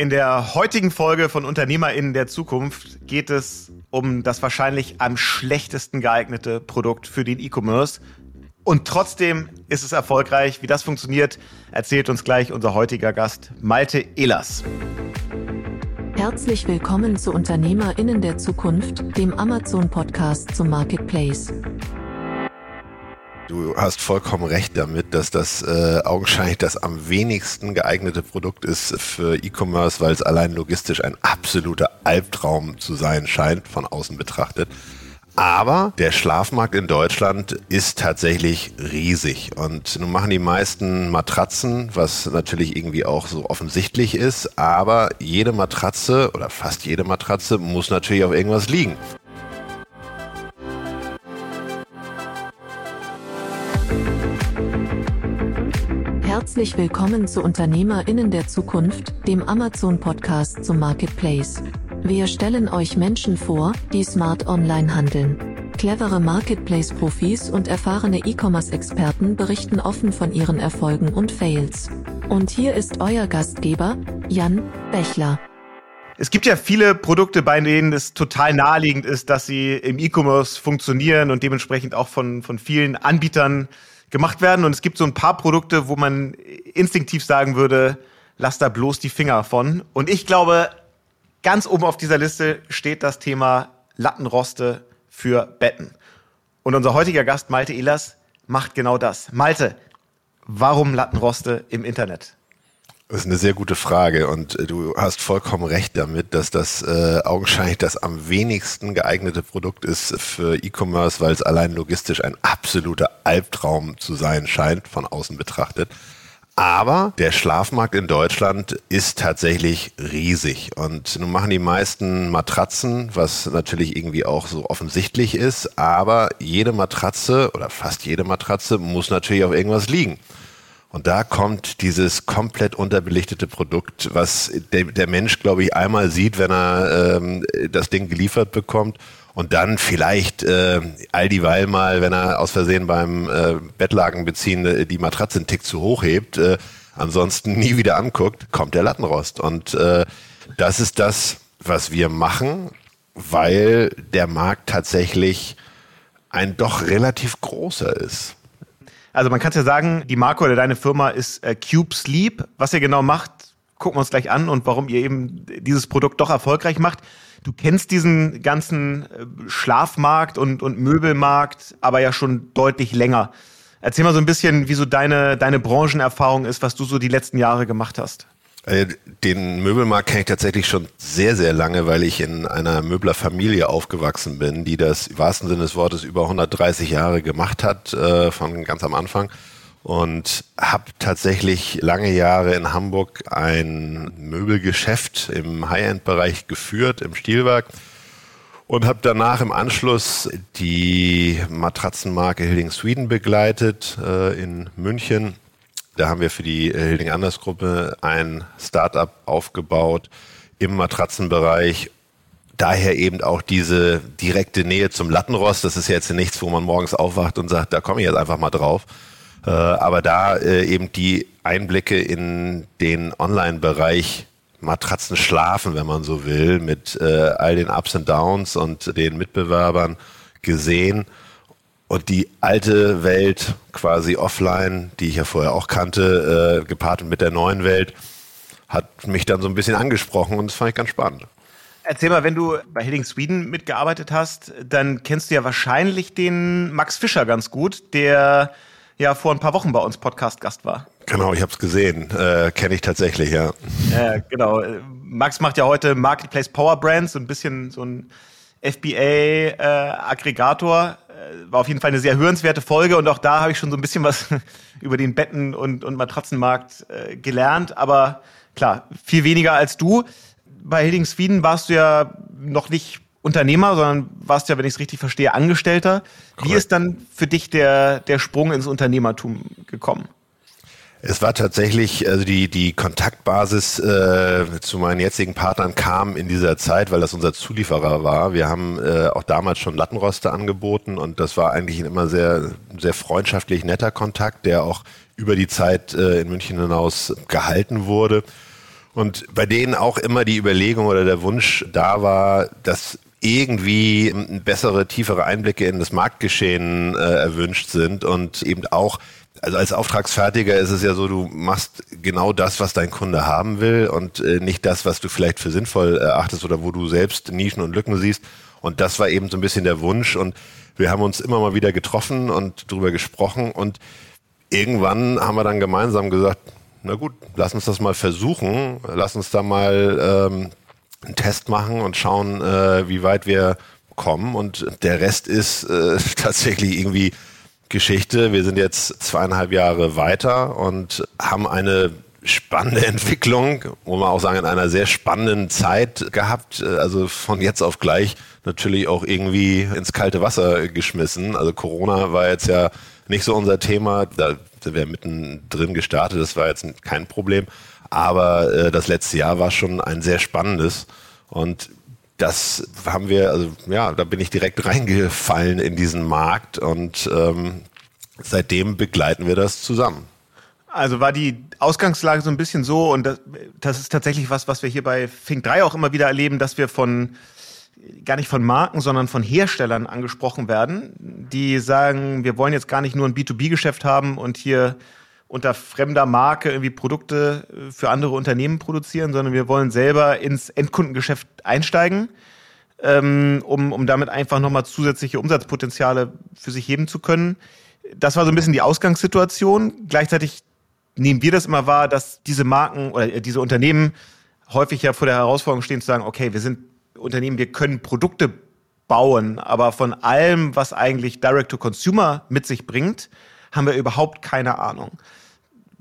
In der heutigen Folge von UnternehmerInnen der Zukunft geht es um das wahrscheinlich am schlechtesten geeignete Produkt für den E-Commerce. Und trotzdem ist es erfolgreich. Wie das funktioniert, erzählt uns gleich unser heutiger Gast Malte Ehlers. Herzlich willkommen zu UnternehmerInnen der Zukunft, dem Amazon-Podcast zum Marketplace. Du hast vollkommen recht damit, dass das äh, augenscheinlich das am wenigsten geeignete Produkt ist für E-Commerce, weil es allein logistisch ein absoluter Albtraum zu sein scheint, von außen betrachtet. Aber der Schlafmarkt in Deutschland ist tatsächlich riesig. Und nun machen die meisten Matratzen, was natürlich irgendwie auch so offensichtlich ist. Aber jede Matratze oder fast jede Matratze muss natürlich auf irgendwas liegen. Herzlich willkommen zu UnternehmerInnen der Zukunft, dem Amazon-Podcast zum Marketplace. Wir stellen euch Menschen vor, die smart online handeln. Clevere Marketplace-Profis und erfahrene E-Commerce-Experten berichten offen von ihren Erfolgen und Fails. Und hier ist euer Gastgeber, Jan Bechler. Es gibt ja viele Produkte, bei denen es total naheliegend ist, dass sie im E-Commerce funktionieren und dementsprechend auch von, von vielen Anbietern gemacht werden. Und es gibt so ein paar Produkte, wo man instinktiv sagen würde, lass da bloß die Finger von. Und ich glaube, ganz oben auf dieser Liste steht das Thema Lattenroste für Betten. Und unser heutiger Gast, Malte Ehlers, macht genau das. Malte, warum Lattenroste im Internet? Das ist eine sehr gute Frage und äh, du hast vollkommen recht damit, dass das äh, augenscheinlich das am wenigsten geeignete Produkt ist für E-Commerce, weil es allein logistisch ein absoluter Albtraum zu sein scheint, von außen betrachtet. Aber der Schlafmarkt in Deutschland ist tatsächlich riesig. Und nun machen die meisten Matratzen, was natürlich irgendwie auch so offensichtlich ist. Aber jede Matratze oder fast jede Matratze muss natürlich auf irgendwas liegen. Und da kommt dieses komplett unterbelichtete Produkt, was der, der Mensch, glaube ich, einmal sieht, wenn er ähm, das Ding geliefert bekommt. Und dann vielleicht äh, all dieweil mal, wenn er aus Versehen beim äh, Bettlaken äh, die Matratze einen Tick zu hoch hebt, äh, ansonsten nie wieder anguckt, kommt der Lattenrost. Und äh, das ist das, was wir machen, weil der Markt tatsächlich ein doch relativ großer ist. Also man kann ja sagen, die Marke oder deine Firma ist äh, Cube Sleep. Was ihr genau macht, gucken wir uns gleich an und warum ihr eben dieses Produkt doch erfolgreich macht. Du kennst diesen ganzen äh, Schlafmarkt und, und Möbelmarkt aber ja schon deutlich länger. Erzähl mal so ein bisschen, wie so deine, deine Branchenerfahrung ist, was du so die letzten Jahre gemacht hast. Äh, den Möbelmarkt kenne ich tatsächlich schon sehr, sehr lange, weil ich in einer Möblerfamilie aufgewachsen bin, die das im wahrsten Sinne des Wortes über 130 Jahre gemacht hat, äh, von ganz am Anfang. Und habe tatsächlich lange Jahre in Hamburg ein Möbelgeschäft im High-End-Bereich geführt, im Stilwerk. Und habe danach im Anschluss die Matratzenmarke Hilding Sweden begleitet äh, in München da haben wir für die äh, Hilding Anders Gruppe ein Startup aufgebaut im Matratzenbereich. Daher eben auch diese direkte Nähe zum Lattenrost. Das ist ja jetzt nichts, wo man morgens aufwacht und sagt, da komme ich jetzt einfach mal drauf. Äh, aber da äh, eben die Einblicke in den Online-Bereich Matratzen schlafen, wenn man so will, mit all den Ups und Downs und den Mitbewerbern gesehen und die alte Welt quasi offline, die ich ja vorher auch kannte, äh, gepaart mit der neuen Welt, hat mich dann so ein bisschen angesprochen und das fand ich ganz spannend. Erzähl mal, wenn du bei Hilding Sweden mitgearbeitet hast, dann kennst du ja wahrscheinlich den Max Fischer ganz gut, der ja vor ein paar Wochen bei uns Podcast-Gast war. Genau, ich habe es gesehen. Äh, Kenne ich tatsächlich, ja. Äh, genau. Max macht ja heute Marketplace Power Brands, so ein bisschen so ein FBA-Aggregator. Äh, war auf jeden Fall eine sehr hörenswerte Folge und auch da habe ich schon so ein bisschen was über den Betten- und, und Matratzenmarkt äh, gelernt. Aber klar, viel weniger als du. Bei Hilding Sweden warst du ja noch nicht Unternehmer, sondern warst ja, wenn ich es richtig verstehe, Angestellter. Korrekt. Wie ist dann für dich der, der Sprung ins Unternehmertum gekommen? Es war tatsächlich, also die, die Kontaktbasis äh, zu meinen jetzigen Partnern kam in dieser Zeit, weil das unser Zulieferer war. Wir haben äh, auch damals schon Lattenroste angeboten und das war eigentlich ein immer sehr, sehr freundschaftlich netter Kontakt, der auch über die Zeit äh, in München hinaus gehalten wurde. Und bei denen auch immer die Überlegung oder der Wunsch da war, dass irgendwie bessere, tiefere Einblicke in das Marktgeschehen äh, erwünscht sind und eben auch also als Auftragsfertiger ist es ja so, du machst genau das, was dein Kunde haben will und äh, nicht das, was du vielleicht für sinnvoll erachtest oder wo du selbst Nischen und Lücken siehst. Und das war eben so ein bisschen der Wunsch und wir haben uns immer mal wieder getroffen und darüber gesprochen und irgendwann haben wir dann gemeinsam gesagt, na gut, lass uns das mal versuchen, lass uns da mal ähm, einen Test machen und schauen, äh, wie weit wir kommen und der Rest ist äh, tatsächlich irgendwie Geschichte. Wir sind jetzt zweieinhalb Jahre weiter und haben eine spannende Entwicklung, wo man auch sagen, in einer sehr spannenden Zeit gehabt. Also von jetzt auf gleich natürlich auch irgendwie ins kalte Wasser geschmissen. Also Corona war jetzt ja nicht so unser Thema. Da sind wir mittendrin gestartet. Das war jetzt kein Problem. Aber äh, das letzte Jahr war schon ein sehr spannendes. Und das haben wir, also ja, da bin ich direkt reingefallen in diesen Markt und ähm, seitdem begleiten wir das zusammen. Also war die Ausgangslage so ein bisschen so, und das, das ist tatsächlich was, was wir hier bei Fink 3 auch immer wieder erleben, dass wir von gar nicht von Marken, sondern von Herstellern angesprochen werden, die sagen, wir wollen jetzt gar nicht nur ein B2B-Geschäft haben und hier unter fremder Marke irgendwie Produkte äh, für andere Unternehmen produzieren, sondern wir wollen selber ins Endkundengeschäft einsteigen, ähm, um, um damit einfach nochmal zusätzliche Umsatzpotenziale für sich heben zu können. Das war so ein bisschen die Ausgangssituation. Gleichzeitig nehmen wir das immer wahr, dass diese Marken oder äh, diese Unternehmen häufig ja vor der Herausforderung stehen zu sagen, okay, wir sind Unternehmen, wir können Produkte bauen, aber von allem, was eigentlich Direct-to-Consumer mit sich bringt, haben wir überhaupt keine Ahnung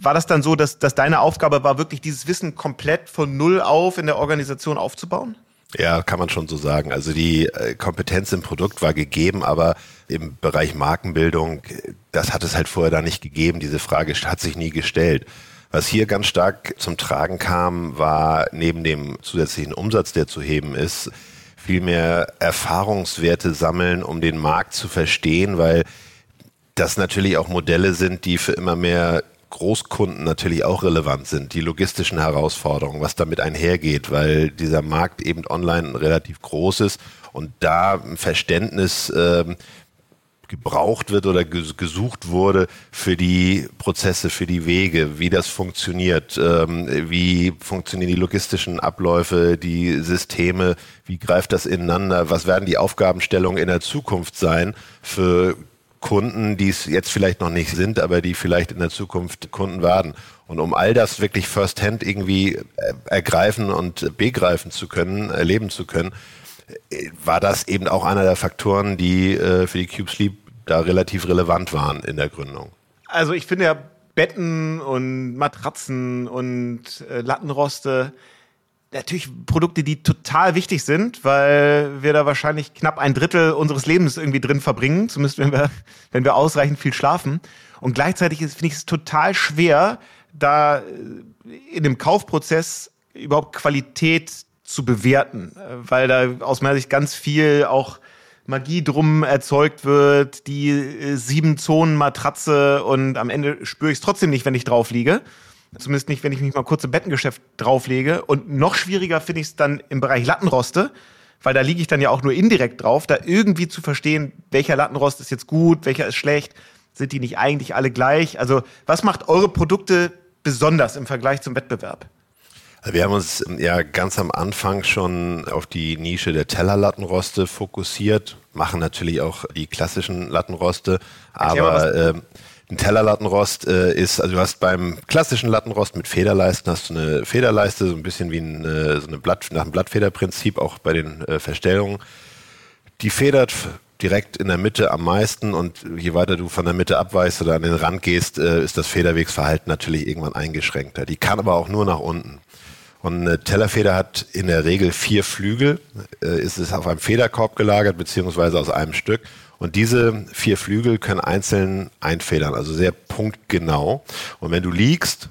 war das dann so, dass, dass deine Aufgabe war, wirklich dieses Wissen komplett von Null auf in der Organisation aufzubauen? Ja, kann man schon so sagen. Also die äh, Kompetenz im Produkt war gegeben, aber im Bereich Markenbildung, das hat es halt vorher da nicht gegeben. Diese Frage hat sich nie gestellt. Was hier ganz stark zum Tragen kam, war neben dem zusätzlichen Umsatz, der zu heben ist, vielmehr Erfahrungswerte sammeln, um den Markt zu verstehen, weil das natürlich auch Modelle sind, die für immer mehr Großkunden natürlich auch relevant sind, die logistischen Herausforderungen, was damit einhergeht, weil dieser Markt eben online relativ groß ist und da ein Verständnis äh, gebraucht wird oder gesucht wurde für die Prozesse, für die Wege, wie das funktioniert, ähm, wie funktionieren die logistischen Abläufe, die Systeme, wie greift das ineinander, was werden die Aufgabenstellungen in der Zukunft sein für Kunden, die es jetzt vielleicht noch nicht sind, aber die vielleicht in der Zukunft Kunden werden. Und um all das wirklich firsthand irgendwie äh, ergreifen und begreifen zu können, erleben zu können, äh, war das eben auch einer der Faktoren, die äh, für die Cube Sleep da relativ relevant waren in der Gründung. Also ich finde ja Betten und Matratzen und Lattenroste natürlich Produkte, die total wichtig sind, weil wir da wahrscheinlich knapp ein Drittel unseres Lebens irgendwie drin verbringen, zumindest wenn wir, wenn wir ausreichend viel schlafen. Und gleichzeitig finde ich es total schwer, da äh, in dem Kaufprozess überhaupt Qualität zu bewerten, weil da aus meiner Sicht ganz viel auch Magie drum erzeugt wird, die äh, sieben Zonen Matratze und am Ende spüre ich es trotzdem nicht, wenn ich drauf liege. Zumindest nicht, wenn ich mich mal kurz im Bettengeschäft drauflege. Und noch schwieriger finde ich es dann im Bereich Lattenroste, weil da liege ich dann ja auch nur indirekt drauf, da irgendwie zu verstehen, welcher Lattenrost ist jetzt gut, welcher ist schlecht. Sind die nicht eigentlich alle gleich? Also, was macht eure Produkte besonders im Vergleich zum Wettbewerb? Wir haben uns ja ganz am Anfang schon auf die Nische der Tellerlattenroste fokussiert, machen natürlich auch die klassischen Lattenroste, aber äh, ein Tellerlattenrost äh, ist, also du hast beim klassischen Lattenrost mit Federleisten hast du eine Federleiste, so ein bisschen wie ein, äh, so eine Blatt, nach dem Blattfederprinzip, auch bei den äh, Verstellungen. Die federt direkt in der Mitte am meisten und je weiter du von der Mitte abweichst oder an den Rand gehst, äh, ist das Federwegsverhalten natürlich irgendwann eingeschränkter. Die kann aber auch nur nach unten. Und eine Tellerfeder hat in der Regel vier Flügel, äh, ist es auf einem Federkorb gelagert, beziehungsweise aus einem Stück. Und diese vier Flügel können einzeln einfedern, also sehr punktgenau. Und wenn du liegst,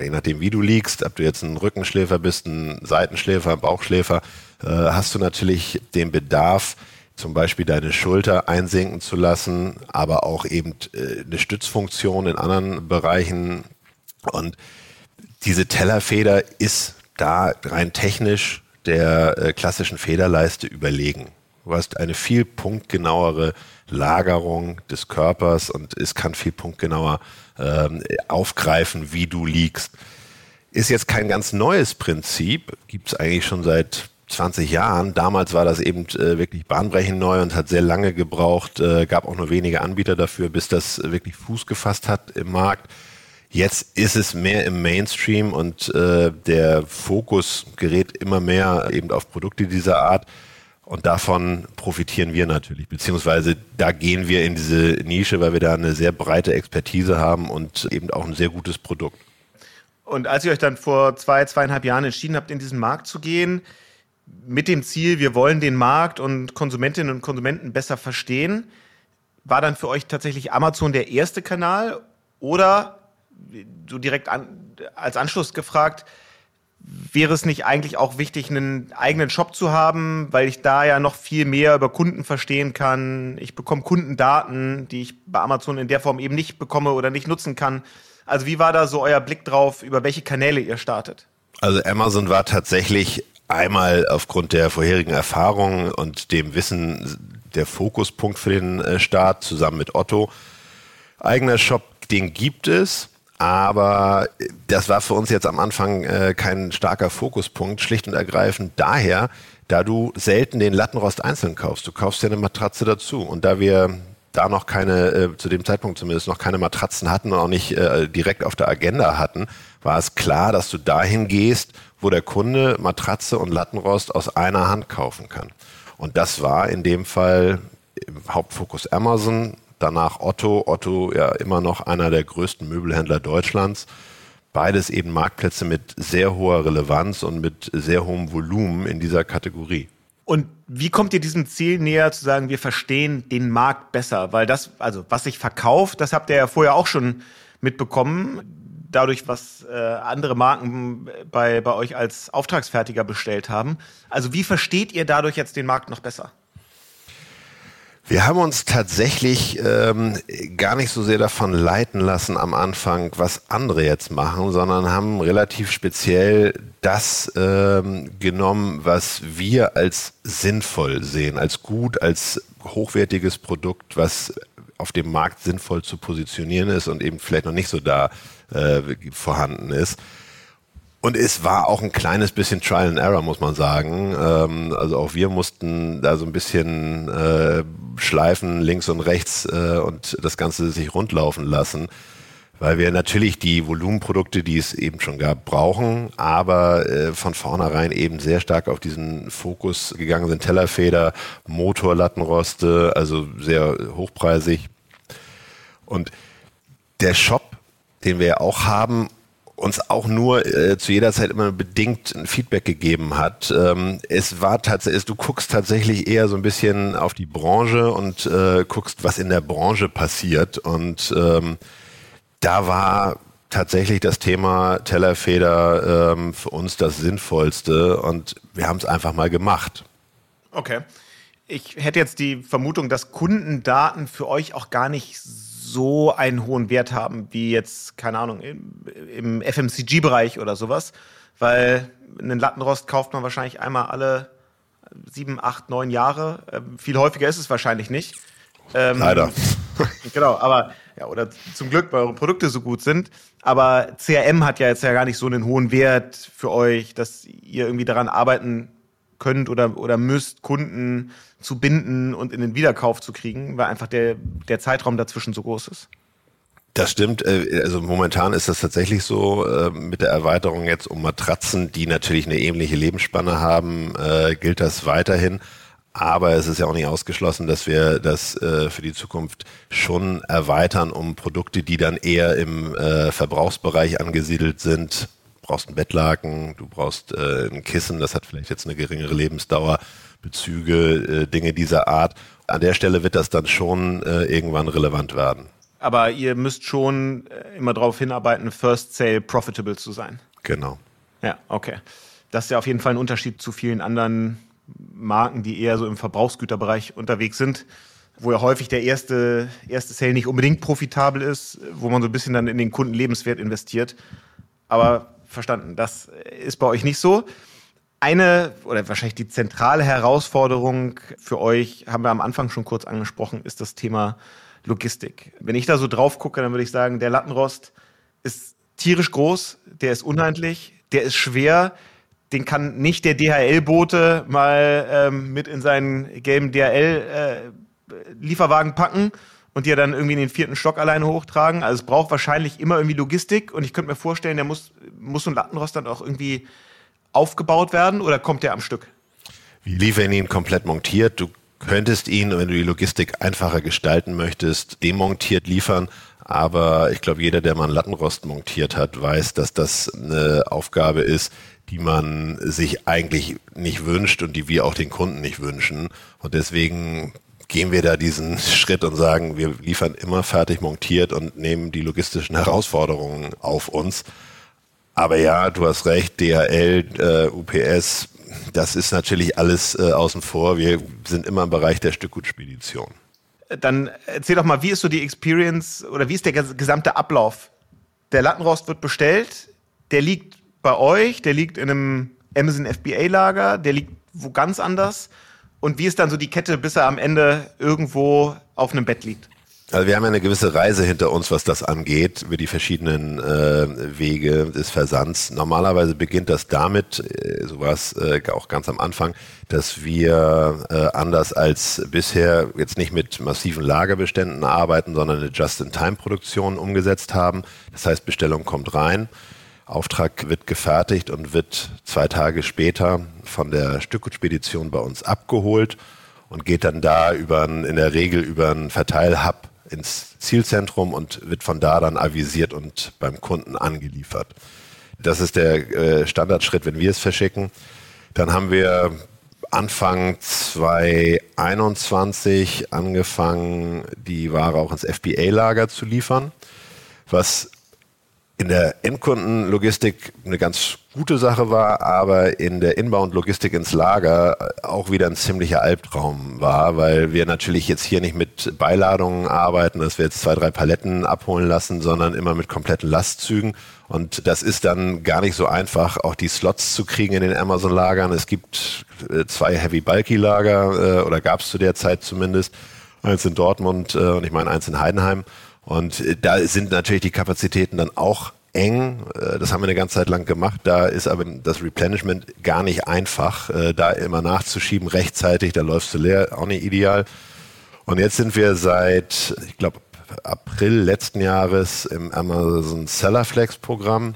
je nachdem wie du liegst, ob du jetzt ein Rückenschläfer bist, ein Seitenschläfer, ein Bauchschläfer, äh, hast du natürlich den Bedarf, zum Beispiel deine Schulter einsinken zu lassen, aber auch eben äh, eine Stützfunktion in anderen Bereichen. Und diese Tellerfeder ist da rein technisch der äh, klassischen Federleiste überlegen. Du hast eine viel punktgenauere Lagerung des Körpers und es kann viel punktgenauer ähm, aufgreifen, wie du liegst. Ist jetzt kein ganz neues Prinzip, gibt es eigentlich schon seit 20 Jahren. Damals war das eben äh, wirklich bahnbrechend neu und hat sehr lange gebraucht, äh, gab auch nur wenige Anbieter dafür, bis das wirklich Fuß gefasst hat im Markt. Jetzt ist es mehr im Mainstream und äh, der Fokus gerät immer mehr eben auf Produkte dieser Art. Und davon profitieren wir natürlich, beziehungsweise da gehen wir in diese Nische, weil wir da eine sehr breite Expertise haben und eben auch ein sehr gutes Produkt. Und als ihr euch dann vor zwei, zweieinhalb Jahren entschieden habt, in diesen Markt zu gehen, mit dem Ziel, wir wollen den Markt und Konsumentinnen und Konsumenten besser verstehen, war dann für euch tatsächlich Amazon der erste Kanal oder so direkt an, als Anschluss gefragt, wäre es nicht eigentlich auch wichtig, einen eigenen Shop zu haben, weil ich da ja noch viel mehr über Kunden verstehen kann. Ich bekomme Kundendaten, die ich bei Amazon in der Form eben nicht bekomme oder nicht nutzen kann. Also wie war da so euer Blick drauf, über welche Kanäle ihr startet? Also Amazon war tatsächlich einmal aufgrund der vorherigen Erfahrungen und dem Wissen der Fokuspunkt für den äh, Start zusammen mit Otto. Eigener Shop, den gibt es. Aber das war für uns jetzt am Anfang äh, kein starker Fokuspunkt, schlicht und ergreifend daher, da du selten den Lattenrost einzeln kaufst. Du kaufst ja eine Matratze dazu. Und da wir da noch keine, äh, zu dem Zeitpunkt zumindest noch keine Matratzen hatten und auch nicht äh, direkt auf der Agenda hatten, war es klar, dass du dahin gehst, wo der Kunde Matratze und Lattenrost aus einer Hand kaufen kann. Und das war in dem Fall im Hauptfokus Amazon, danach Otto. Otto ja immer noch einer der größten Möbelhändler Deutschlands. Beides eben Marktplätze mit sehr hoher Relevanz und mit sehr hohem Volumen in dieser Kategorie. Und wie kommt ihr diesem Ziel näher zu sagen, wir verstehen den Markt besser? Weil das, also was sich verkauft, das habt ihr ja vorher auch schon mitbekommen. Dadurch, was äh, andere Marken bei, bei euch als Auftragsfertiger bestellt haben. Also wie versteht ihr dadurch jetzt den Markt noch besser? Wir haben uns tatsächlich ähm, gar nicht so sehr davon leiten lassen am Anfang, was andere jetzt machen, sondern haben relativ speziell das ähm, genommen, was wir als sinnvoll sehen, als gut, als hochwertiges Produkt, was auf dem Markt sinnvoll zu positionieren ist und eben vielleicht noch nicht so da äh, vorhanden ist. Und es war auch ein kleines bisschen Trial and Error, muss man sagen. Ähm, also auch wir mussten da so ein bisschen äh, schleifen, links und rechts äh, und das Ganze sich rundlaufen lassen. Weil wir natürlich die Volumenprodukte, die es eben schon gab, brauchen, aber äh, von vornherein eben sehr stark auf diesen Fokus gegangen sind. Tellerfeder, Motorlattenroste, also sehr hochpreisig. Und der Shop, den wir ja auch haben, uns auch nur äh, zu jeder Zeit immer bedingt ein Feedback gegeben hat. Ähm, es war tatsächlich, du guckst tatsächlich eher so ein bisschen auf die Branche und äh, guckst, was in der Branche passiert. Und ähm, da war tatsächlich das Thema Tellerfeder ähm, für uns das Sinnvollste und wir haben es einfach mal gemacht. Okay. Ich hätte jetzt die Vermutung, dass Kundendaten für euch auch gar nicht so so einen hohen Wert haben wie jetzt, keine Ahnung, im, im FMCG-Bereich oder sowas. Weil einen Lattenrost kauft man wahrscheinlich einmal alle sieben, acht, neun Jahre. Ähm, viel häufiger ist es wahrscheinlich nicht. Ähm, Leider. genau, aber ja, oder zum Glück, weil eure Produkte so gut sind. Aber CRM hat ja jetzt ja gar nicht so einen hohen Wert für euch, dass ihr irgendwie daran arbeiten könnt oder, oder müsst, Kunden zu binden und in den Wiederkauf zu kriegen, weil einfach der, der Zeitraum dazwischen so groß ist. Das stimmt. Äh, also momentan ist das tatsächlich so äh, mit der Erweiterung jetzt um Matratzen, die natürlich eine ähnliche Lebensspanne haben, äh, gilt das weiterhin. Aber es ist ja auch nicht ausgeschlossen, dass wir das für die Zukunft schon erweitern um Produkte, die dann eher im Verbrauchsbereich angesiedelt sind. Du brauchst einen Bettlaken, du brauchst ein Kissen, das hat vielleicht jetzt eine geringere Lebensdauer. Bezüge, äh, Dinge dieser Art. An der Stelle wird das dann schon äh, irgendwann relevant werden. Aber ihr müsst schon äh, immer darauf hinarbeiten, First Sale profitable zu sein. Genau. Ja, okay. Das ist ja auf jeden Fall ein Unterschied zu vielen anderen Marken, die eher so im Verbrauchsgüterbereich unterwegs sind, wo ja häufig der erste, erste Sale nicht unbedingt profitabel ist, wo man so ein bisschen dann in den Kundenlebenswert investiert. Aber verstanden. Das ist bei euch nicht so. Eine oder wahrscheinlich die zentrale Herausforderung für euch, haben wir am Anfang schon kurz angesprochen, ist das Thema Logistik. Wenn ich da so drauf gucke, dann würde ich sagen, der Lattenrost ist tierisch groß, der ist unhandlich, der ist schwer, den kann nicht der DHL-Bote mal ähm, mit in seinen gelben DHL-Lieferwagen äh, packen und dir dann irgendwie in den vierten Stock alleine hochtragen. Also es braucht wahrscheinlich immer irgendwie Logistik und ich könnte mir vorstellen, der muss, muss so ein Lattenrost dann auch irgendwie aufgebaut werden oder kommt der am Stück? Wir liefern ihn komplett montiert. Du könntest ihn, wenn du die Logistik einfacher gestalten möchtest, demontiert liefern. Aber ich glaube, jeder, der mal einen Lattenrost montiert hat, weiß, dass das eine Aufgabe ist, die man sich eigentlich nicht wünscht und die wir auch den Kunden nicht wünschen. Und deswegen gehen wir da diesen Schritt und sagen, wir liefern immer fertig montiert und nehmen die logistischen Herausforderungen auf uns. Aber ja, du hast recht, DHL, äh, UPS, das ist natürlich alles äh, außen vor. Wir sind immer im Bereich der Stückgutspedition. Dann erzähl doch mal, wie ist so die Experience oder wie ist der gesamte Ablauf? Der Lattenrost wird bestellt, der liegt bei euch, der liegt in einem Amazon FBA-Lager, der liegt wo ganz anders. Und wie ist dann so die Kette, bis er am Ende irgendwo auf einem Bett liegt? Also wir haben eine gewisse Reise hinter uns, was das angeht, über die verschiedenen äh, Wege des Versands. Normalerweise beginnt das damit, äh, so war es äh, auch ganz am Anfang, dass wir äh, anders als bisher jetzt nicht mit massiven Lagerbeständen arbeiten, sondern eine Just-in-Time-Produktion umgesetzt haben. Das heißt, Bestellung kommt rein, Auftrag wird gefertigt und wird zwei Tage später von der Stückgutspedition bei uns abgeholt und geht dann da über in der Regel über einen Verteilhub ins Zielzentrum und wird von da dann avisiert und beim Kunden angeliefert. Das ist der äh, Standardschritt, wenn wir es verschicken. Dann haben wir Anfang 2021 angefangen, die Ware auch ins FBA-Lager zu liefern, was in der Endkundenlogistik eine ganz gute Sache war, aber in der Inbound-Logistik ins Lager auch wieder ein ziemlicher Albtraum war, weil wir natürlich jetzt hier nicht mit Beiladungen arbeiten, dass wir jetzt zwei, drei Paletten abholen lassen, sondern immer mit kompletten Lastzügen. Und das ist dann gar nicht so einfach, auch die Slots zu kriegen in den Amazon-Lagern. Es gibt äh, zwei Heavy-Bulky-Lager, äh, oder gab es zu der Zeit zumindest. Eins in Dortmund äh, und ich meine eins in Heidenheim. Und äh, da sind natürlich die Kapazitäten dann auch eng. Äh, das haben wir eine ganze Zeit lang gemacht. Da ist aber das Replenishment gar nicht einfach, äh, da immer nachzuschieben rechtzeitig. Da läufst du leer, auch nicht ideal. Und jetzt sind wir seit, ich glaube, April letzten Jahres im Amazon Sellerflex Programm.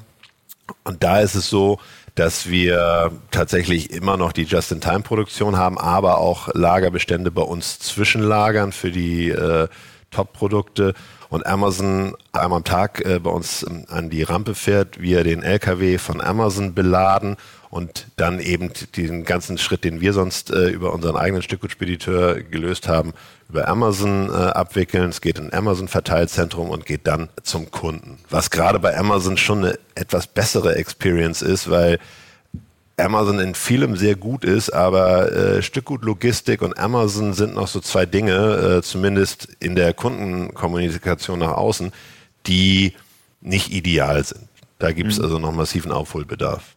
Und da ist es so, dass wir tatsächlich immer noch die Just-in-Time-Produktion haben, aber auch Lagerbestände bei uns zwischenlagern für die äh, Top-Produkte und Amazon einmal am Tag äh, bei uns ähm, an die Rampe fährt, wir den LKW von Amazon beladen und dann eben den ganzen Schritt, den wir sonst äh, über unseren eigenen Stückgutspediteur gelöst haben, über Amazon äh, abwickeln. Es geht in Amazon-Verteilzentrum und geht dann zum Kunden. Was gerade bei Amazon schon eine etwas bessere Experience ist, weil Amazon in vielem sehr gut ist, aber äh, Stückgut Logistik und Amazon sind noch so zwei Dinge, äh, zumindest in der Kundenkommunikation nach außen, die nicht ideal sind. Da gibt es mhm. also noch massiven Aufholbedarf.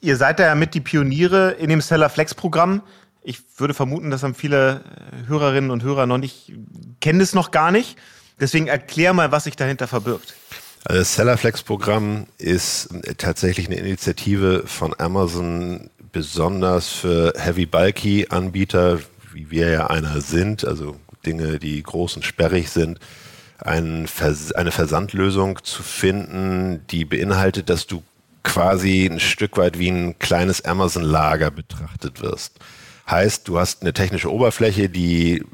Ihr seid da ja mit die Pioniere in dem Seller Flex Programm. Ich würde vermuten, das haben viele äh, Hörerinnen und Hörer noch nicht, kennen es noch gar nicht. Deswegen erklär mal, was sich dahinter verbirgt. Also das Sellerflex-Programm ist tatsächlich eine Initiative von Amazon besonders für Heavy-Bulky-Anbieter, wie wir ja einer sind, also Dinge, die groß und sperrig sind, eine Versandlösung zu finden, die beinhaltet, dass du quasi ein Stück weit wie ein kleines Amazon-Lager betrachtet wirst. Heißt, du hast eine technische Oberfläche, die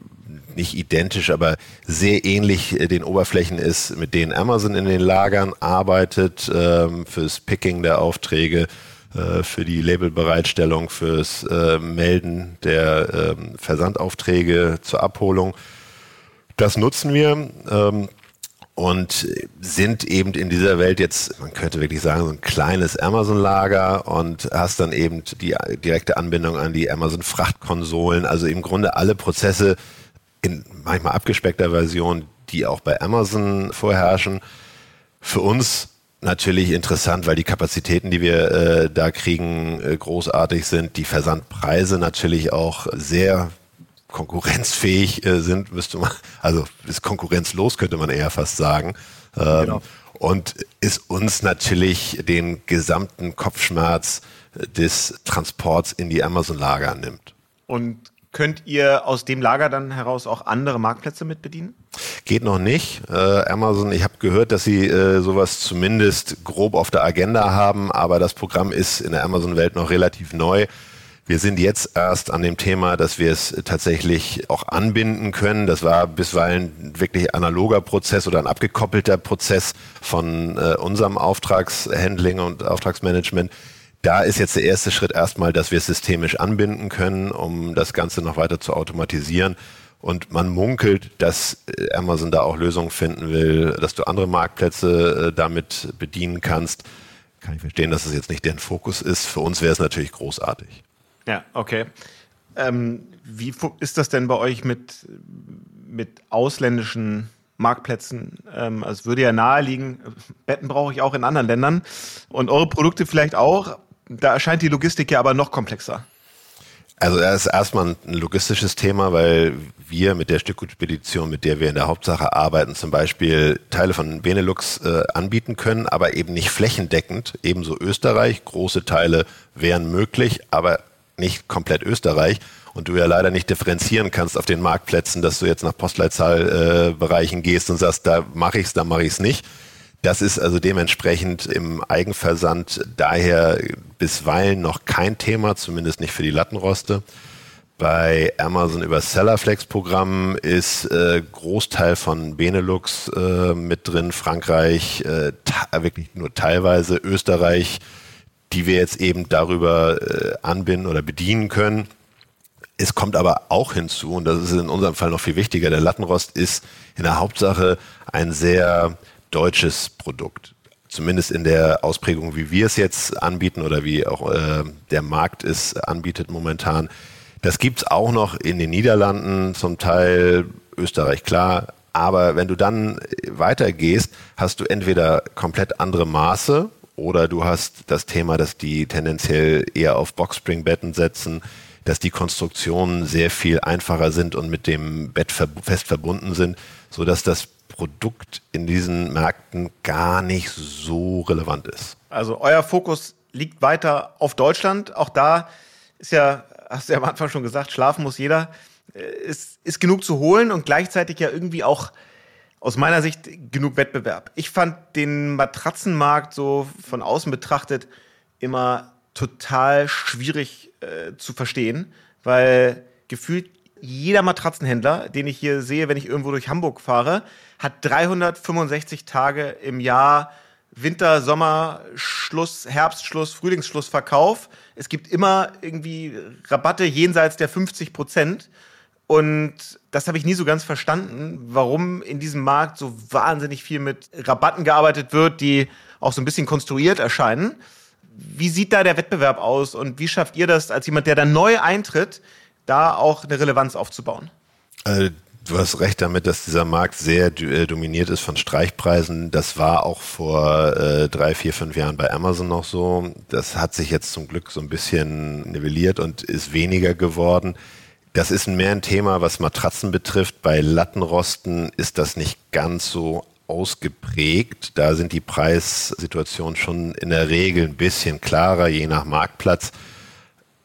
nicht identisch, aber sehr ähnlich äh, den Oberflächen ist, mit denen Amazon in den Lagern arbeitet, ähm, fürs Picking der Aufträge, äh, für die Labelbereitstellung, fürs äh, Melden der ähm, Versandaufträge zur Abholung. Das nutzen wir. Ähm, und sind eben in dieser Welt jetzt, man könnte wirklich sagen, so ein kleines Amazon-Lager und hast dann eben die direkte Anbindung an die Amazon-Frachtkonsolen, also im Grunde alle Prozesse in manchmal abgespeckter Version, die auch bei Amazon vorherrschen. Für uns natürlich interessant, weil die Kapazitäten, die wir äh, da kriegen, äh, großartig sind. Die Versandpreise natürlich auch sehr konkurrenzfähig äh, sind, müsste man, also ist konkurrenzlos, könnte man eher fast sagen. Ähm, genau. Und ist uns natürlich den gesamten Kopfschmerz des Transports in die Amazon-Lager nimmt. Und Könnt ihr aus dem Lager dann heraus auch andere Marktplätze mit bedienen? Geht noch nicht. Äh, Amazon, ich habe gehört, dass sie äh, sowas zumindest grob auf der Agenda haben, aber das Programm ist in der Amazon-Welt noch relativ neu. Wir sind jetzt erst an dem Thema, dass wir es tatsächlich auch anbinden können. Das war bisweilen wirklich analoger Prozess oder ein abgekoppelter Prozess von äh, unserem Auftragshandling und Auftragsmanagement da ist jetzt der erste Schritt erstmal, dass wir es systemisch anbinden können, um das Ganze noch weiter zu automatisieren. Und man munkelt, dass äh, Amazon da auch Lösungen finden will, dass du andere Marktplätze äh, damit bedienen kannst. Kann ich verstehen, dass es jetzt nicht deren Fokus ist. Für uns wäre es natürlich großartig. Ja, okay. Ähm, wie ist das denn bei euch mit, mit ausländischen Marktplätzen. Ähm, also es würde ja naheliegen, Betten brauche ich auch in anderen Ländern und eure Produkte vielleicht auch. Da erscheint die Logistik ja aber noch komplexer. Also das ist erstmal ein logistisches Thema, weil wir mit der Stückgutspedition, mit der wir in der Hauptsache arbeiten, zum Beispiel Teile von Benelux äh, anbieten können, aber eben nicht flächendeckend. Ebenso Österreich, große Teile wären möglich, aber nicht komplett Österreich. Und du ja leider nicht differenzieren kannst auf den Marktplätzen, dass du jetzt nach Postleitzahlbereichen äh, gehst und sagst, da mache ich es, da mache ich es nicht. Das ist also dementsprechend im Eigenversand daher bisweilen noch kein Thema, zumindest nicht für die Lattenroste. Bei Amazon über Sellerflex-Programm ist äh, Großteil von Benelux äh, mit drin, Frankreich äh, wirklich nur teilweise, Österreich, die wir jetzt eben darüber äh, anbinden oder bedienen können. Es kommt aber auch hinzu, und das ist in unserem Fall noch viel wichtiger, der Lattenrost ist in der Hauptsache ein sehr deutsches Produkt. Zumindest in der Ausprägung, wie wir es jetzt anbieten oder wie auch äh, der Markt es anbietet momentan. Das gibt's auch noch in den Niederlanden, zum Teil Österreich, klar. Aber wenn du dann weitergehst, hast du entweder komplett andere Maße oder du hast das Thema, dass die tendenziell eher auf Boxspringbetten setzen, dass die Konstruktionen sehr viel einfacher sind und mit dem Bett fest verbunden sind, sodass das Produkt in diesen Märkten gar nicht so relevant ist. Also euer Fokus liegt weiter auf Deutschland. Auch da ist ja, hast du ja am Anfang schon gesagt, schlafen muss jeder. Ist, ist genug zu holen und gleichzeitig ja irgendwie auch aus meiner Sicht genug Wettbewerb. Ich fand den Matratzenmarkt so von außen betrachtet immer total schwierig äh, zu verstehen, weil gefühlt jeder Matratzenhändler, den ich hier sehe, wenn ich irgendwo durch Hamburg fahre, hat 365 Tage im Jahr Winter, Sommer, Schluss, Herbstschluss, Frühlingsschluss Verkauf. Es gibt immer irgendwie Rabatte jenseits der 50 Prozent. Und das habe ich nie so ganz verstanden, warum in diesem Markt so wahnsinnig viel mit Rabatten gearbeitet wird, die auch so ein bisschen konstruiert erscheinen. Wie sieht da der Wettbewerb aus und wie schafft ihr das als jemand, der da neu eintritt, da auch eine Relevanz aufzubauen? Äh, du hast recht damit, dass dieser Markt sehr äh, dominiert ist von Streichpreisen. Das war auch vor äh, drei, vier, fünf Jahren bei Amazon noch so. Das hat sich jetzt zum Glück so ein bisschen nivelliert und ist weniger geworden. Das ist mehr ein Thema, was Matratzen betrifft. Bei Lattenrosten ist das nicht ganz so ausgeprägt. Da sind die Preissituationen schon in der Regel ein bisschen klarer, je nach Marktplatz.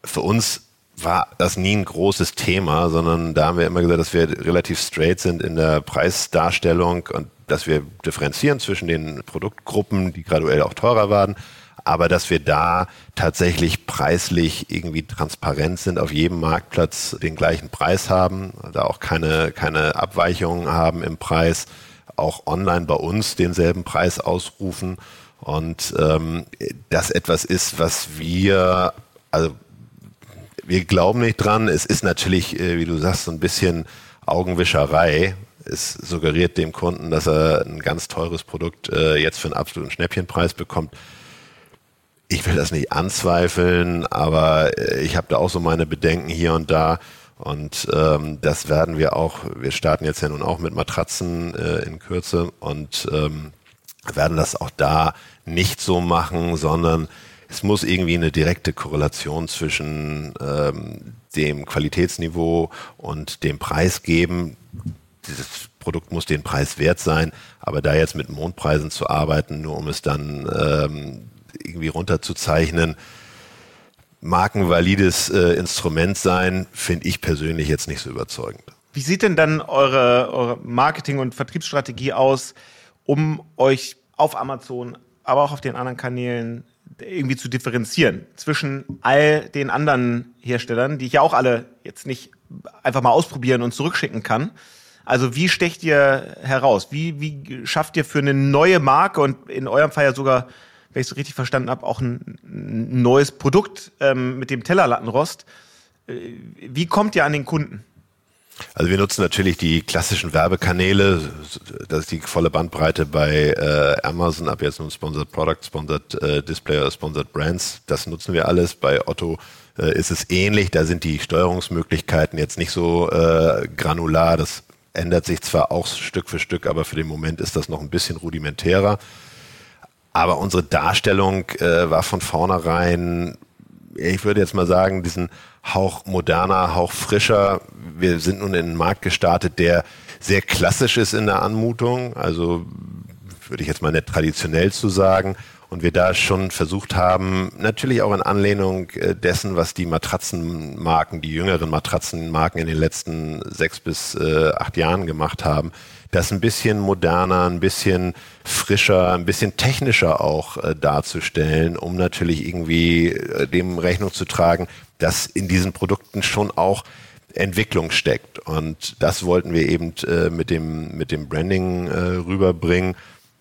Für uns war das nie ein großes Thema, sondern da haben wir immer gesagt, dass wir relativ straight sind in der Preisdarstellung und dass wir differenzieren zwischen den Produktgruppen, die graduell auch teurer waren, aber dass wir da tatsächlich preislich irgendwie transparent sind, auf jedem Marktplatz den gleichen Preis haben, da auch keine, keine Abweichungen haben im Preis, auch online bei uns denselben Preis ausrufen. Und ähm, das etwas ist, was wir, also wir glauben nicht dran. Es ist natürlich, äh, wie du sagst, so ein bisschen Augenwischerei. Es suggeriert dem Kunden, dass er ein ganz teures Produkt äh, jetzt für einen absoluten Schnäppchenpreis bekommt. Ich will das nicht anzweifeln, aber äh, ich habe da auch so meine Bedenken hier und da. Und ähm, das werden wir auch, wir starten jetzt ja nun auch mit Matratzen äh, in Kürze und ähm, werden das auch da nicht so machen, sondern es muss irgendwie eine direkte Korrelation zwischen ähm, dem Qualitätsniveau und dem Preis geben. Dieses Produkt muss den Preis wert sein, aber da jetzt mit Mondpreisen zu arbeiten, nur um es dann ähm, irgendwie runterzuzeichnen, mag ein valides äh, Instrument sein, finde ich persönlich jetzt nicht so überzeugend. Wie sieht denn dann eure, eure Marketing- und Vertriebsstrategie aus, um euch auf Amazon, aber auch auf den anderen Kanälen irgendwie zu differenzieren zwischen all den anderen Herstellern, die ich ja auch alle jetzt nicht einfach mal ausprobieren und zurückschicken kann. Also wie stecht ihr heraus? Wie, wie schafft ihr für eine neue Marke und in eurem Fall ja sogar, wenn ich es richtig verstanden habe, auch ein, ein neues Produkt ähm, mit dem Tellerlattenrost? Äh, wie kommt ihr an den Kunden? Also wir nutzen natürlich die klassischen Werbekanäle, das ist die volle Bandbreite bei äh, Amazon, ab jetzt nun Sponsored Product, Sponsored äh, Display oder Sponsored Brands, das nutzen wir alles. Bei Otto äh, ist es ähnlich, da sind die Steuerungsmöglichkeiten jetzt nicht so äh, granular, das ändert sich zwar auch Stück für Stück, aber für den Moment ist das noch ein bisschen rudimentärer. Aber unsere Darstellung äh, war von vornherein, ich würde jetzt mal sagen, diesen Hauch moderner, Hauch frischer. Wir sind nun in einen Markt gestartet, der sehr klassisch ist in der Anmutung. Also würde ich jetzt mal nicht traditionell zu sagen. Und wir da schon versucht haben, natürlich auch in Anlehnung äh, dessen, was die Matratzenmarken, die jüngeren Matratzenmarken in den letzten sechs bis äh, acht Jahren gemacht haben, das ein bisschen moderner, ein bisschen frischer, ein bisschen technischer auch äh, darzustellen, um natürlich irgendwie äh, dem Rechnung zu tragen, dass in diesen Produkten schon auch Entwicklung steckt. Und das wollten wir eben äh, mit, dem, mit dem Branding äh, rüberbringen.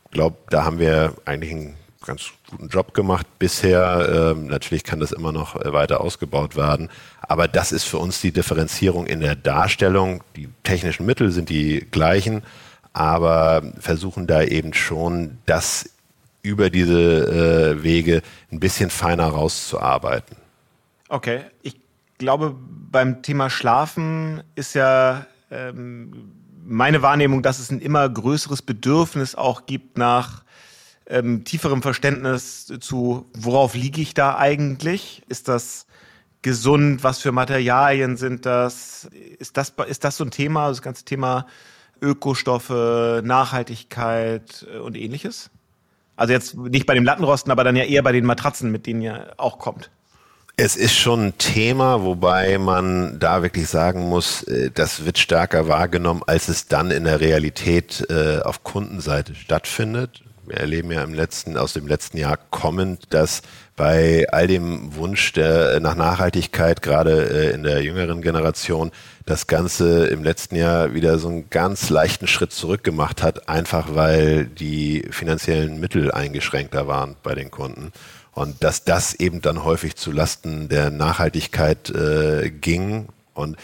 Ich glaube, da haben wir eigentlich einen ganz guten Job gemacht bisher. Ähm, natürlich kann das immer noch äh, weiter ausgebaut werden. Aber das ist für uns die Differenzierung in der Darstellung. Die technischen Mittel sind die gleichen, aber versuchen da eben schon, das über diese äh, Wege ein bisschen feiner rauszuarbeiten. Okay, ich glaube, beim Thema Schlafen ist ja ähm, meine Wahrnehmung, dass es ein immer größeres Bedürfnis auch gibt nach ähm, tieferem Verständnis zu, worauf liege ich da eigentlich? Ist das gesund? Was für Materialien sind das? Ist das, ist das so ein Thema, das ganze Thema Ökostoffe, Nachhaltigkeit äh, und ähnliches? Also jetzt nicht bei dem Lattenrosten, aber dann ja eher bei den Matratzen, mit denen ihr auch kommt. Es ist schon ein Thema, wobei man da wirklich sagen muss, äh, das wird stärker wahrgenommen, als es dann in der Realität äh, auf Kundenseite stattfindet. Wir erleben ja im letzten, aus dem letzten Jahr kommend, dass bei all dem Wunsch der, nach Nachhaltigkeit, gerade äh, in der jüngeren Generation, das Ganze im letzten Jahr wieder so einen ganz leichten Schritt zurück gemacht hat, einfach weil die finanziellen Mittel eingeschränkter waren bei den Kunden. Und dass das eben dann häufig zu Lasten der Nachhaltigkeit äh, ging. Und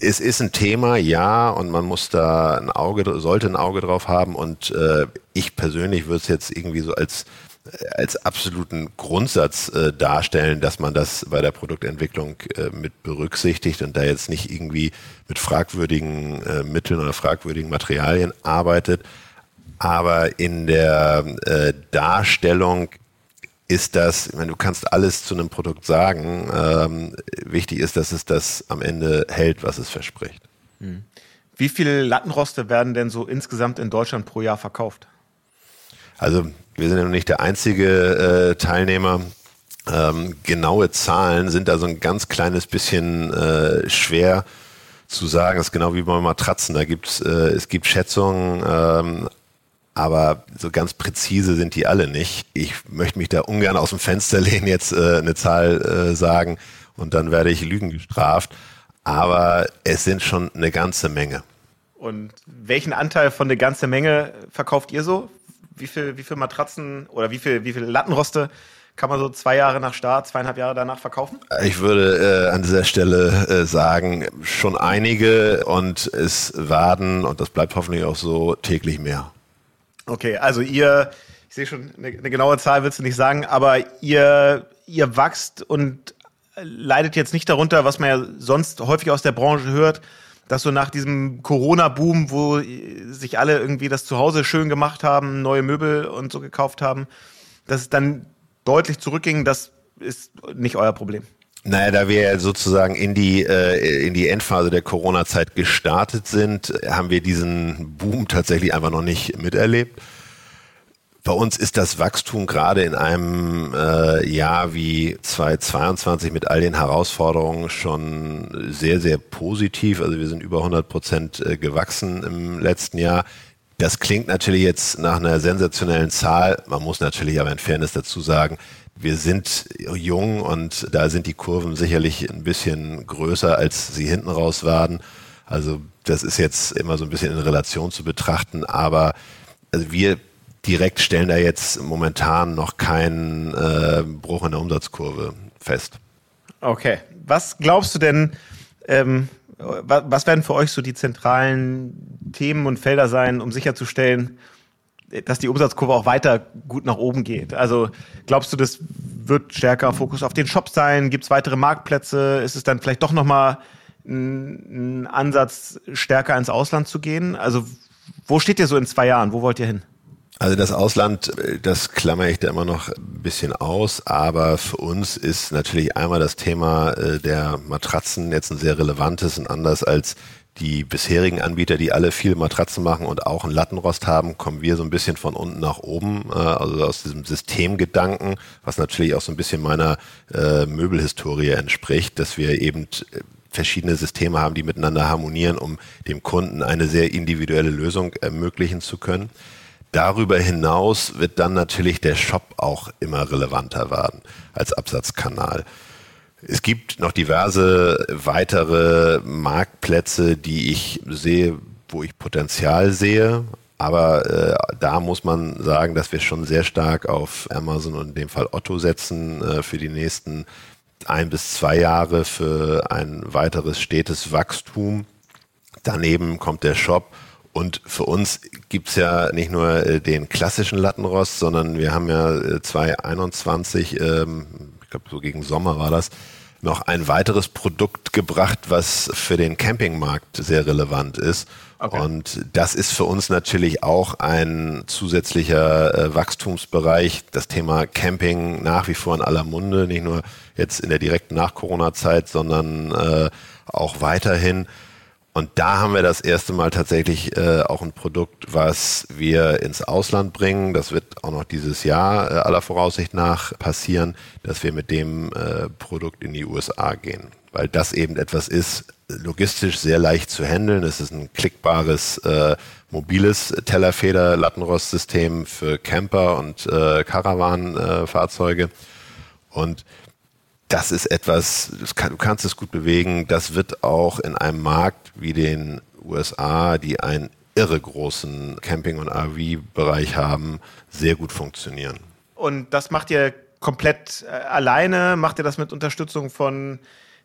es ist ein Thema, ja, und man muss da ein Auge, sollte ein Auge drauf haben. Und äh, ich persönlich würde es jetzt irgendwie so als als absoluten Grundsatz äh, darstellen, dass man das bei der Produktentwicklung äh, mit berücksichtigt und da jetzt nicht irgendwie mit fragwürdigen äh, Mitteln oder fragwürdigen Materialien arbeitet. Aber in der äh, Darstellung ist das, ich meine, du kannst alles zu einem Produkt sagen. Ähm, wichtig ist, dass es das am Ende hält, was es verspricht. Hm. Wie viele Lattenroste werden denn so insgesamt in Deutschland pro Jahr verkauft? Also wir sind ja noch nicht der einzige äh, Teilnehmer. Ähm, genaue Zahlen sind da so ein ganz kleines bisschen äh, schwer zu sagen. Das ist genau wie bei Matratzen. Da gibt's, äh, es gibt Schätzungen, ähm, aber so ganz präzise sind die alle nicht. Ich möchte mich da ungern aus dem Fenster lehnen, jetzt äh, eine Zahl äh, sagen und dann werde ich Lügen gestraft. Aber es sind schon eine ganze Menge. Und welchen Anteil von der ganzen Menge verkauft ihr so? Wie viel, wie viel Matratzen oder wie viel, wie viel Lattenroste kann man so zwei Jahre nach Start, zweieinhalb Jahre danach verkaufen? Ich würde äh, an dieser Stelle äh, sagen, schon einige und es werden, und das bleibt hoffentlich auch so, täglich mehr. Okay, also ihr, ich sehe schon, eine, eine genaue Zahl willst du nicht sagen, aber ihr, ihr wachst und leidet jetzt nicht darunter, was man ja sonst häufig aus der Branche hört, dass so nach diesem Corona-Boom, wo sich alle irgendwie das Zuhause schön gemacht haben, neue Möbel und so gekauft haben, dass es dann deutlich zurückging, das ist nicht euer Problem. Naja, da wir sozusagen in die, äh, in die Endphase der Corona-Zeit gestartet sind, haben wir diesen Boom tatsächlich einfach noch nicht miterlebt. Bei uns ist das Wachstum gerade in einem äh, Jahr wie 2022 mit all den Herausforderungen schon sehr, sehr positiv. Also wir sind über 100 Prozent äh, gewachsen im letzten Jahr. Das klingt natürlich jetzt nach einer sensationellen Zahl. Man muss natürlich aber in Fairness dazu sagen, wir sind jung und da sind die Kurven sicherlich ein bisschen größer, als sie hinten raus waren. Also das ist jetzt immer so ein bisschen in Relation zu betrachten, aber also wir direkt stellen da jetzt momentan noch keinen äh, Bruch in der Umsatzkurve fest. Okay. Was glaubst du denn, ähm, was werden für euch so die zentralen Themen und Felder sein, um sicherzustellen, dass die Umsatzkurve auch weiter gut nach oben geht? Also glaubst du, das wird stärker Fokus auf den Shop sein? Gibt es weitere Marktplätze? Ist es dann vielleicht doch nochmal ein, ein Ansatz, stärker ins Ausland zu gehen? Also wo steht ihr so in zwei Jahren? Wo wollt ihr hin? Also das Ausland, das klammer ich da immer noch ein bisschen aus, aber für uns ist natürlich einmal das Thema äh, der Matratzen jetzt ein sehr relevantes und anders als die bisherigen Anbieter, die alle viele Matratzen machen und auch einen Lattenrost haben, kommen wir so ein bisschen von unten nach oben, äh, also aus diesem Systemgedanken, was natürlich auch so ein bisschen meiner äh, Möbelhistorie entspricht, dass wir eben verschiedene Systeme haben, die miteinander harmonieren, um dem Kunden eine sehr individuelle Lösung ermöglichen zu können. Darüber hinaus wird dann natürlich der Shop auch immer relevanter werden als Absatzkanal. Es gibt noch diverse weitere Marktplätze, die ich sehe, wo ich Potenzial sehe. Aber äh, da muss man sagen, dass wir schon sehr stark auf Amazon und in dem Fall Otto setzen äh, für die nächsten ein bis zwei Jahre für ein weiteres stetes Wachstum. Daneben kommt der Shop und für uns gibt's ja nicht nur äh, den klassischen Lattenrost, sondern wir haben ja äh, 2021, ähm, ich glaube so gegen Sommer war das, noch ein weiteres Produkt gebracht, was für den Campingmarkt sehr relevant ist. Okay. Und das ist für uns natürlich auch ein zusätzlicher äh, Wachstumsbereich. Das Thema Camping nach wie vor in aller Munde, nicht nur jetzt in der direkten Nach-Corona-Zeit, sondern äh, auch weiterhin. Und da haben wir das erste Mal tatsächlich äh, auch ein Produkt, was wir ins Ausland bringen. Das wird auch noch dieses Jahr äh, aller Voraussicht nach passieren, dass wir mit dem äh, Produkt in die USA gehen. Weil das eben etwas ist, logistisch sehr leicht zu handeln. Es ist ein klickbares, äh, mobiles Tellerfeder-Lattenrost-System für Camper und äh, Caravan-Fahrzeuge. und das ist etwas, das kann, du kannst es gut bewegen. Das wird auch in einem Markt wie den USA, die einen irre großen Camping- und RV-Bereich haben, sehr gut funktionieren. Und das macht ihr komplett äh, alleine? Macht ihr das mit Unterstützung von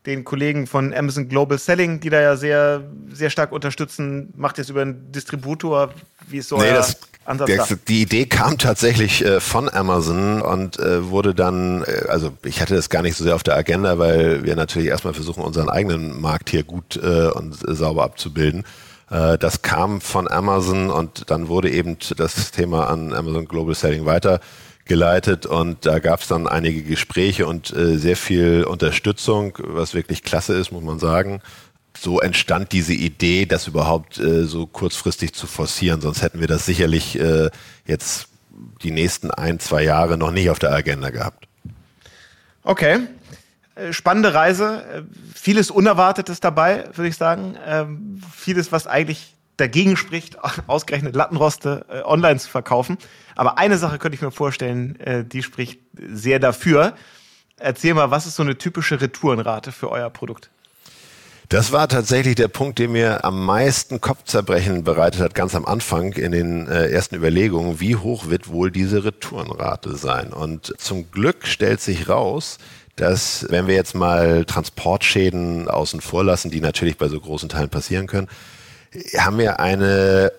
den Kollegen von Amazon Global Selling, die da ja sehr, sehr stark unterstützen? Macht es über einen Distributor? Wie ist so nee, das Ansatz der, Die Idee kam tatsächlich äh, von Amazon und äh, wurde dann, äh, also ich hatte das gar nicht so sehr auf der Agenda, weil wir natürlich erstmal versuchen, unseren eigenen Markt hier gut äh, und sauber abzubilden. Äh, das kam von Amazon und dann wurde eben das Thema an Amazon Global Selling weitergeleitet und da gab es dann einige Gespräche und äh, sehr viel Unterstützung, was wirklich klasse ist, muss man sagen so entstand diese Idee, das überhaupt äh, so kurzfristig zu forcieren. Sonst hätten wir das sicherlich äh, jetzt die nächsten ein, zwei Jahre noch nicht auf der Agenda gehabt. Okay. Äh, spannende Reise. Äh, vieles Unerwartetes dabei, würde ich sagen. Ähm, vieles, was eigentlich dagegen spricht, ausgerechnet Lattenroste äh, online zu verkaufen. Aber eine Sache könnte ich mir vorstellen, äh, die spricht sehr dafür. Erzähl mal, was ist so eine typische Retourenrate für euer Produkt? Das war tatsächlich der Punkt, der mir am meisten Kopfzerbrechen bereitet hat, ganz am Anfang in den äh, ersten Überlegungen, wie hoch wird wohl diese Retourenrate sein? Und zum Glück stellt sich raus, dass wenn wir jetzt mal Transportschäden außen vor lassen, die natürlich bei so großen Teilen passieren können, haben wir eine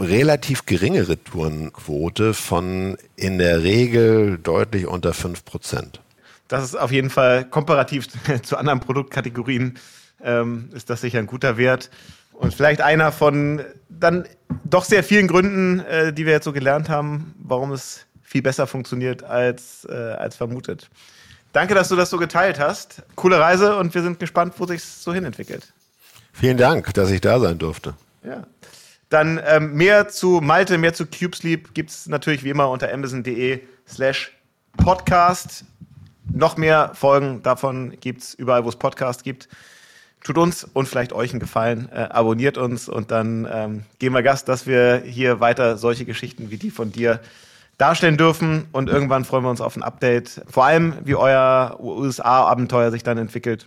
relativ geringe Retourenquote von in der Regel deutlich unter fünf Prozent. Das ist auf jeden Fall komparativ zu anderen Produktkategorien ähm, ist das sicher ein guter Wert. Und vielleicht einer von dann doch sehr vielen Gründen, äh, die wir jetzt so gelernt haben, warum es viel besser funktioniert als, äh, als vermutet. Danke, dass du das so geteilt hast. Coole Reise und wir sind gespannt, wo sich so hinentwickelt. Vielen Dank, dass ich da sein durfte. Ja. Dann ähm, mehr zu Malte, mehr zu CubeSleep gibt es natürlich wie immer unter amazon.de slash podcast. Noch mehr Folgen davon gibt es überall, wo es Podcasts gibt. Tut uns und vielleicht euch einen Gefallen, äh, abonniert uns und dann ähm, geben wir Gast, dass wir hier weiter solche Geschichten wie die von dir darstellen dürfen und irgendwann freuen wir uns auf ein Update. Vor allem, wie euer USA-Abenteuer sich dann entwickelt.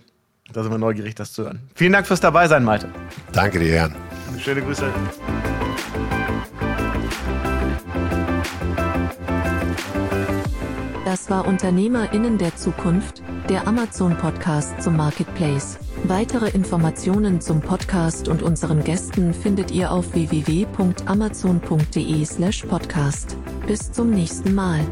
Da sind wir neugierig, das zu hören. Vielen Dank fürs Dabeisein, Malte. Danke dir, Jan. Schöne Grüße. Das war Unternehmerinnen der Zukunft, der Amazon-Podcast zum Marketplace. Weitere Informationen zum Podcast und unseren Gästen findet ihr auf www.amazon.de/podcast. Bis zum nächsten Mal.